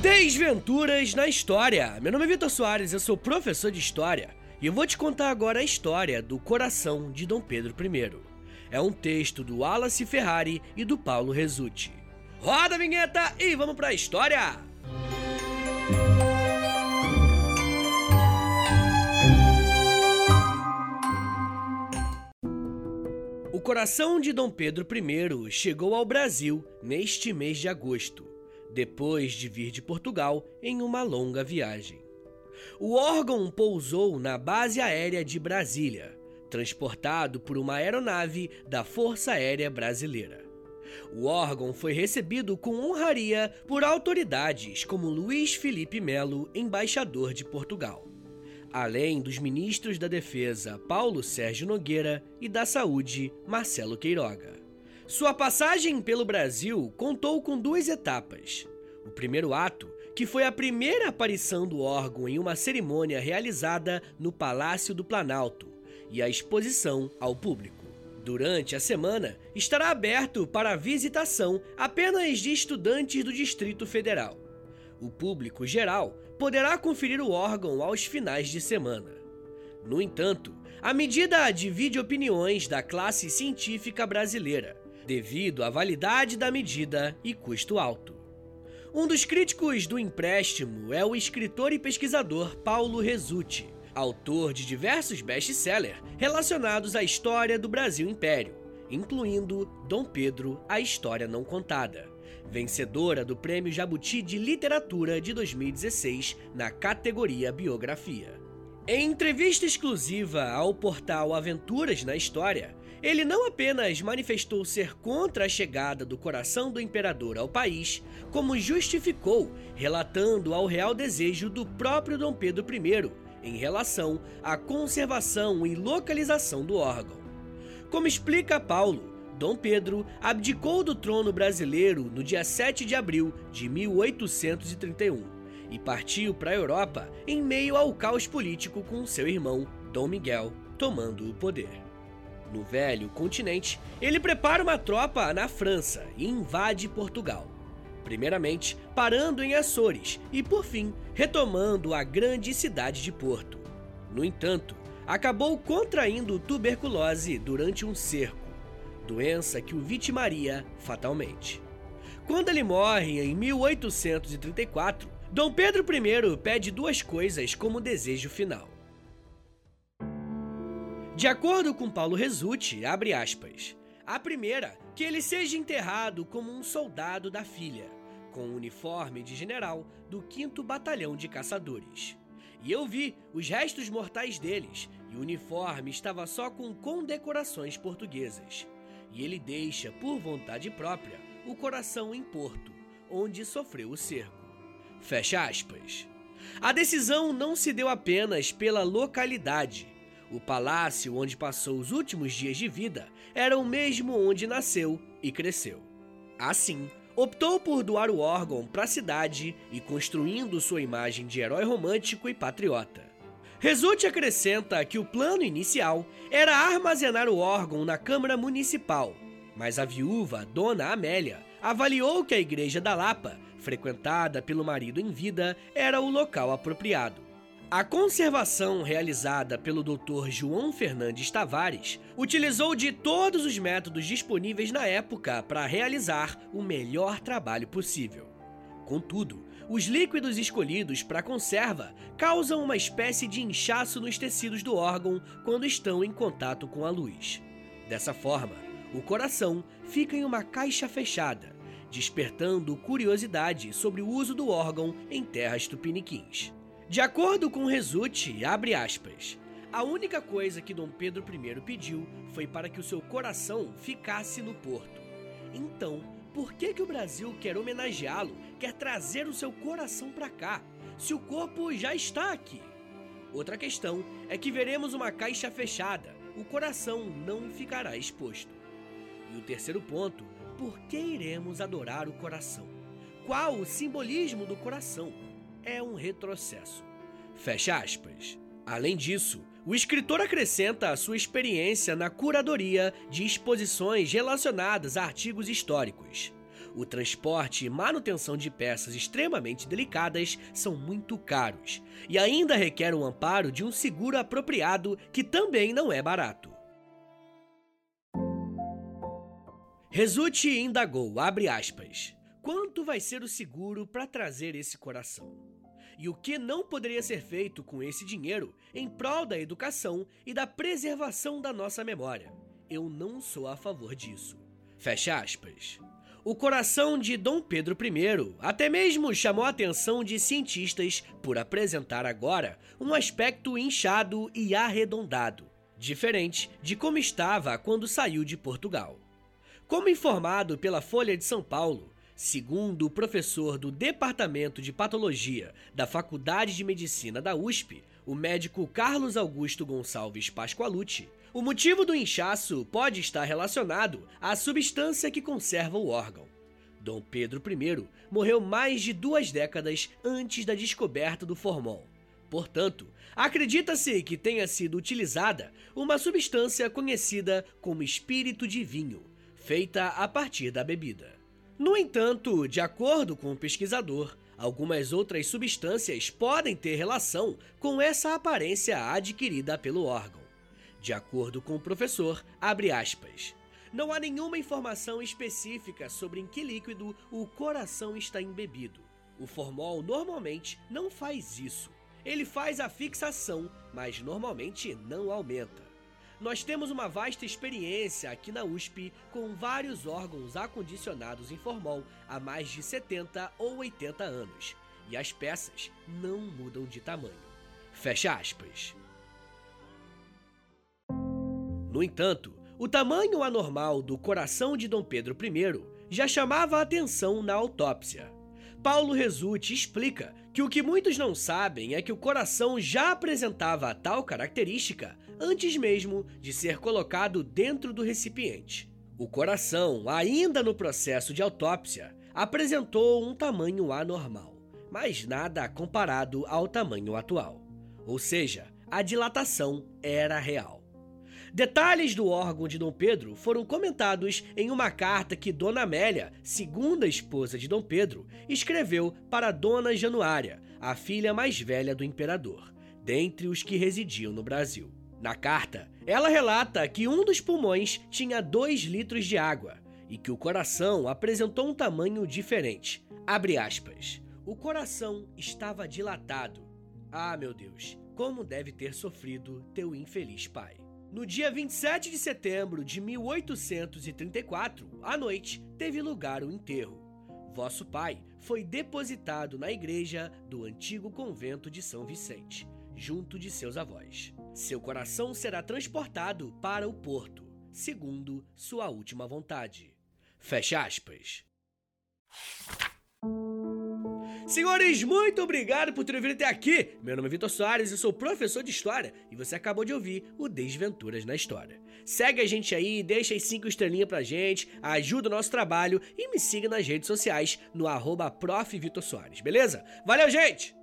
Desventuras na História. Meu nome é Vitor Soares, eu sou professor de História e eu vou te contar agora a história do coração de Dom Pedro I. É um texto do Wallace Ferrari e do Paulo Resutti. Roda a vinheta e vamos para a história! O coração de Dom Pedro I chegou ao Brasil neste mês de agosto, depois de vir de Portugal em uma longa viagem. O órgão pousou na base aérea de Brasília, transportado por uma aeronave da Força Aérea Brasileira. O órgão foi recebido com honraria por autoridades como Luiz Felipe Melo, embaixador de Portugal além dos ministros da Defesa Paulo Sérgio Nogueira e da Saúde Marcelo Queiroga. Sua passagem pelo Brasil contou com duas etapas. O primeiro ato, que foi a primeira aparição do órgão em uma cerimônia realizada no Palácio do Planalto, e a exposição ao público. Durante a semana, estará aberto para visitação apenas de estudantes do Distrito Federal. O público geral poderá conferir o órgão aos finais de semana. No entanto, a medida divide opiniões da classe científica brasileira, devido à validade da medida e custo alto. Um dos críticos do empréstimo é o escritor e pesquisador Paulo Resutti, autor de diversos best-sellers relacionados à história do Brasil Império, incluindo Dom Pedro, a História Não Contada vencedora do Prêmio Jabuti de Literatura de 2016 na categoria Biografia. Em entrevista exclusiva ao portal Aventuras na História, ele não apenas manifestou ser contra a chegada do coração do imperador ao país, como justificou, relatando ao real desejo do próprio Dom Pedro I em relação à conservação e localização do órgão. Como explica Paulo, Dom Pedro abdicou do trono brasileiro no dia 7 de abril de 1831 e partiu para a Europa em meio ao caos político com seu irmão, Dom Miguel, tomando o poder. No velho continente, ele prepara uma tropa na França e invade Portugal. Primeiramente, parando em Açores e, por fim, retomando a grande cidade de Porto. No entanto, acabou contraindo tuberculose durante um cerco doença que o vitimaria fatalmente. Quando ele morre em 1834, Dom Pedro I pede duas coisas como desejo final. De acordo com Paulo Resutti, abre aspas, a primeira, que ele seja enterrado como um soldado da filha, com o uniforme de general do 5 Batalhão de Caçadores. E eu vi os restos mortais deles, e o uniforme estava só com condecorações portuguesas e ele deixa, por vontade própria, o coração em Porto, onde sofreu o cerco. Fecha aspas. A decisão não se deu apenas pela localidade. O palácio onde passou os últimos dias de vida era o mesmo onde nasceu e cresceu. Assim, optou por doar o órgão para a cidade e construindo sua imagem de herói romântico e patriota. Resulte acrescenta que o plano inicial era armazenar o órgão na Câmara Municipal, mas a viúva, Dona Amélia, avaliou que a Igreja da Lapa, frequentada pelo marido em vida, era o local apropriado. A conservação realizada pelo Dr. João Fernandes Tavares utilizou de todos os métodos disponíveis na época para realizar o melhor trabalho possível. Contudo, os líquidos escolhidos para conserva causam uma espécie de inchaço nos tecidos do órgão quando estão em contato com a luz. Dessa forma, o coração fica em uma caixa fechada, despertando curiosidade sobre o uso do órgão em terras tupiniquins. De acordo com Resulte, abre aspas, a única coisa que Dom Pedro I pediu foi para que o seu coração ficasse no porto. Então, por que, que o Brasil quer homenageá-lo, quer trazer o seu coração para cá, se o corpo já está aqui? Outra questão é que veremos uma caixa fechada, o coração não ficará exposto. E o terceiro ponto, por que iremos adorar o coração? Qual o simbolismo do coração? É um retrocesso. Fecha aspas. Além disso, o escritor acrescenta a sua experiência na curadoria de exposições relacionadas a artigos históricos. O transporte e manutenção de peças extremamente delicadas são muito caros e ainda requer o amparo de um seguro apropriado que também não é barato. Resulte indagou, abre aspas, quanto vai ser o seguro para trazer esse coração? E o que não poderia ser feito com esse dinheiro em prol da educação e da preservação da nossa memória? Eu não sou a favor disso. Fecha aspas. O coração de Dom Pedro I até mesmo chamou a atenção de cientistas por apresentar agora um aspecto inchado e arredondado, diferente de como estava quando saiu de Portugal. Como informado pela Folha de São Paulo, segundo o professor do Departamento de Patologia da Faculdade de Medicina da USP, o médico Carlos Augusto Gonçalves Pascoalucci, o motivo do inchaço pode estar relacionado à substância que conserva o órgão. Dom Pedro I morreu mais de duas décadas antes da descoberta do formol. Portanto, acredita-se que tenha sido utilizada uma substância conhecida como espírito de vinho, feita a partir da bebida. No entanto, de acordo com o pesquisador, algumas outras substâncias podem ter relação com essa aparência adquirida pelo órgão. De acordo com o professor, abre aspas. Não há nenhuma informação específica sobre em que líquido o coração está embebido. O formol normalmente não faz isso. Ele faz a fixação, mas normalmente não aumenta. Nós temos uma vasta experiência aqui na USP com vários órgãos acondicionados em formol há mais de 70 ou 80 anos, e as peças não mudam de tamanho. Fecha aspas. No entanto, o tamanho anormal do coração de Dom Pedro I já chamava a atenção na autópsia. Paulo Resulte explica que o que muitos não sabem é que o coração já apresentava tal característica antes mesmo de ser colocado dentro do recipiente. O coração, ainda no processo de autópsia, apresentou um tamanho anormal, mas nada comparado ao tamanho atual. Ou seja, a dilatação era real. Detalhes do órgão de Dom Pedro foram comentados em uma carta que Dona Amélia, segunda esposa de Dom Pedro, escreveu para Dona Januária, a filha mais velha do imperador, dentre os que residiam no Brasil. Na carta, ela relata que um dos pulmões tinha 2 litros de água e que o coração apresentou um tamanho diferente. Abre aspas. O coração estava dilatado. Ah, meu Deus, como deve ter sofrido teu infeliz pai. No dia 27 de setembro de 1834, à noite, teve lugar o enterro. Vosso pai foi depositado na igreja do antigo convento de São Vicente, junto de seus avós. Seu coração será transportado para o porto, segundo sua última vontade. Fecha aspas. Senhores, muito obrigado por terem vindo até aqui. Meu nome é Vitor Soares, eu sou professor de História e você acabou de ouvir o Desventuras na História. Segue a gente aí, deixa as 5 estrelinhas pra gente, ajuda o nosso trabalho e me siga nas redes sociais no arroba beleza? Valeu, gente!